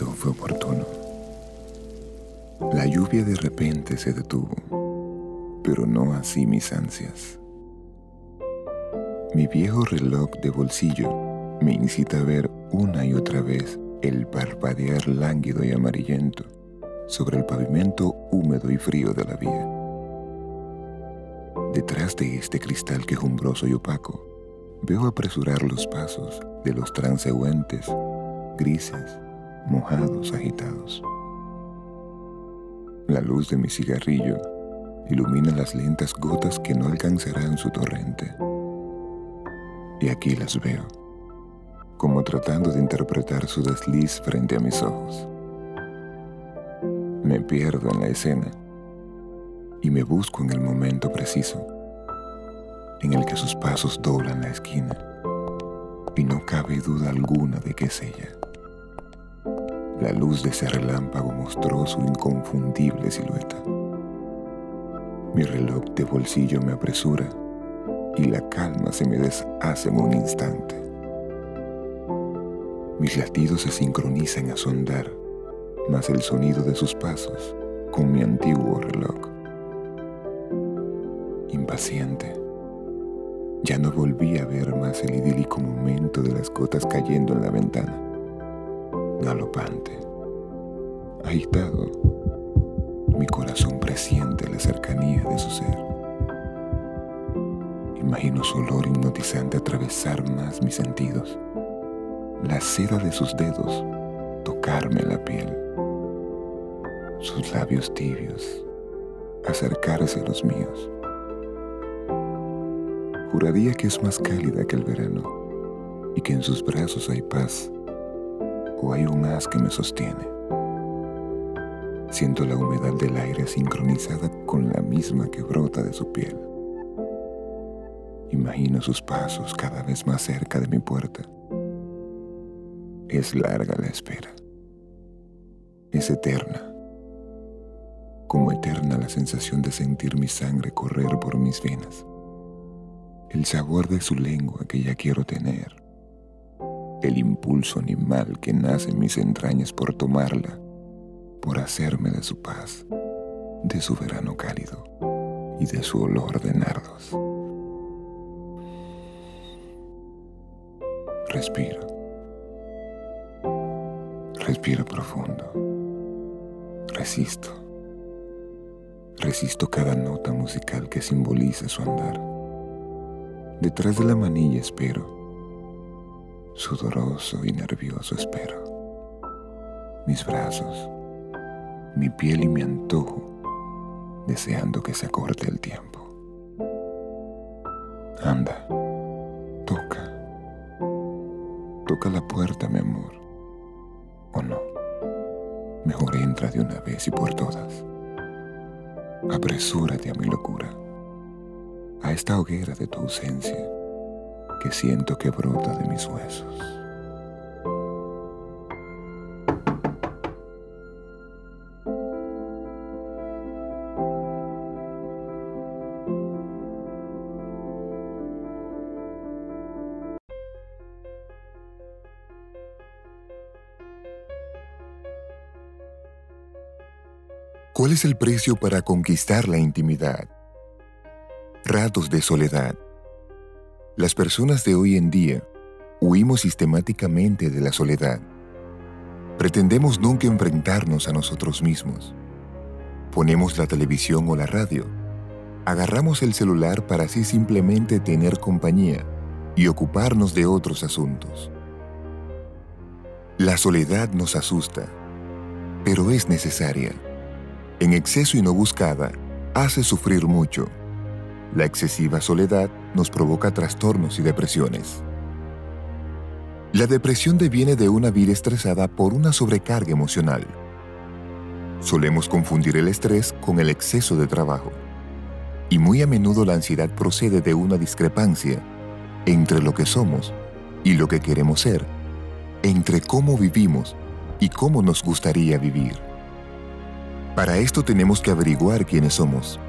fue oportuno. La lluvia de repente se detuvo, pero no así mis ansias. Mi viejo reloj de bolsillo me incita a ver una y otra vez el parpadear lánguido y amarillento sobre el pavimento húmedo y frío de la vía. Detrás de este cristal quejumbroso y opaco, veo apresurar los pasos de los transeúntes, grises, mojados, agitados. La luz de mi cigarrillo ilumina las lentas gotas que no alcanzarán su torrente. Y aquí las veo, como tratando de interpretar su desliz frente a mis ojos. Me pierdo en la escena y me busco en el momento preciso en el que sus pasos doblan la esquina y no cabe duda alguna de que es ella. La luz de ese relámpago mostró su inconfundible silueta. Mi reloj de bolsillo me apresura y la calma se me deshace en un instante. Mis latidos se sincronizan a sondar más el sonido de sus pasos con mi antiguo reloj. Impaciente, ya no volví a ver más el idílico momento de las gotas cayendo en la ventana. Galopante, agitado, mi corazón presiente la cercanía de su ser. Imagino su olor hipnotizante atravesar más mis sentidos, la seda de sus dedos tocarme la piel sus labios tibios, acercarse a los míos. Juraría que es más cálida que el verano y que en sus brazos hay paz o hay un haz que me sostiene. Siento la humedad del aire sincronizada con la misma que brota de su piel. Imagino sus pasos cada vez más cerca de mi puerta. Es larga la espera. Es eterna como eterna la sensación de sentir mi sangre correr por mis venas, el sabor de su lengua que ya quiero tener, el impulso animal que nace en mis entrañas por tomarla, por hacerme de su paz, de su verano cálido y de su olor de nardos. Respiro. Respiro profundo. Resisto Resisto cada nota musical que simboliza su andar. Detrás de la manilla espero, sudoroso y nervioso espero. Mis brazos, mi piel y mi antojo, deseando que se acorte el tiempo. Anda, toca, toca la puerta, mi amor. ¿O no? Mejor entra de una vez y por todas apresúrate a mi locura, a esta hoguera de tu ausencia que siento que brota de mis huesos. ¿Cuál es el precio para conquistar la intimidad? Ratos de soledad. Las personas de hoy en día huimos sistemáticamente de la soledad. Pretendemos nunca enfrentarnos a nosotros mismos. Ponemos la televisión o la radio. Agarramos el celular para así simplemente tener compañía y ocuparnos de otros asuntos. La soledad nos asusta, pero es necesaria en exceso y no buscada, hace sufrir mucho. La excesiva soledad nos provoca trastornos y depresiones. La depresión deviene de una vida estresada por una sobrecarga emocional. Solemos confundir el estrés con el exceso de trabajo. Y muy a menudo la ansiedad procede de una discrepancia entre lo que somos y lo que queremos ser, entre cómo vivimos y cómo nos gustaría vivir. Para esto tenemos que averiguar quiénes somos,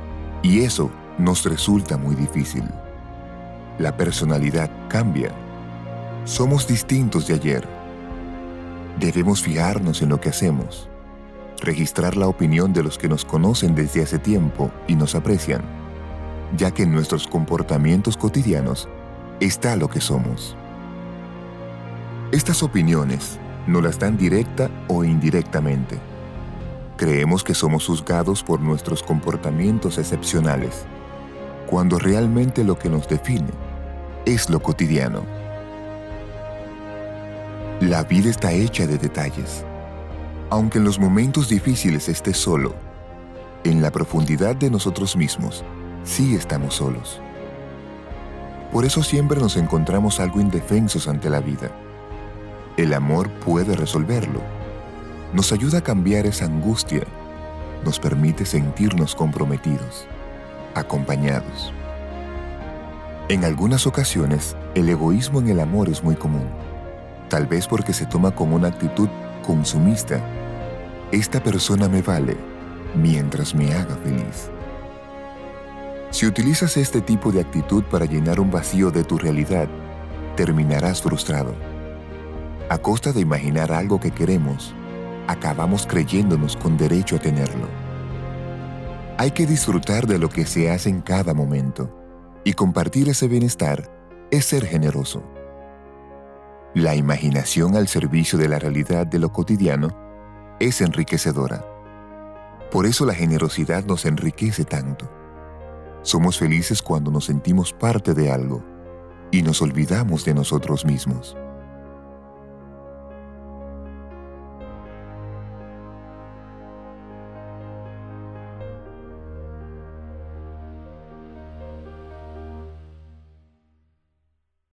y eso nos resulta muy difícil. La personalidad cambia. Somos distintos de ayer. Debemos fijarnos en lo que hacemos, registrar la opinión de los que nos conocen desde hace tiempo y nos aprecian, ya que en nuestros comportamientos cotidianos está lo que somos. Estas opiniones nos las dan directa o indirectamente. Creemos que somos juzgados por nuestros comportamientos excepcionales, cuando realmente lo que nos define es lo cotidiano. La vida está hecha de detalles. Aunque en los momentos difíciles estés solo, en la profundidad de nosotros mismos, sí estamos solos. Por eso siempre nos encontramos algo indefensos ante la vida. El amor puede resolverlo. Nos ayuda a cambiar esa angustia. Nos permite sentirnos comprometidos, acompañados. En algunas ocasiones, el egoísmo en el amor es muy común, tal vez porque se toma como una actitud consumista. Esta persona me vale mientras me haga feliz. Si utilizas este tipo de actitud para llenar un vacío de tu realidad, terminarás frustrado. A costa de imaginar algo que queremos, acabamos creyéndonos con derecho a tenerlo. Hay que disfrutar de lo que se hace en cada momento y compartir ese bienestar es ser generoso. La imaginación al servicio de la realidad de lo cotidiano es enriquecedora. Por eso la generosidad nos enriquece tanto. Somos felices cuando nos sentimos parte de algo y nos olvidamos de nosotros mismos.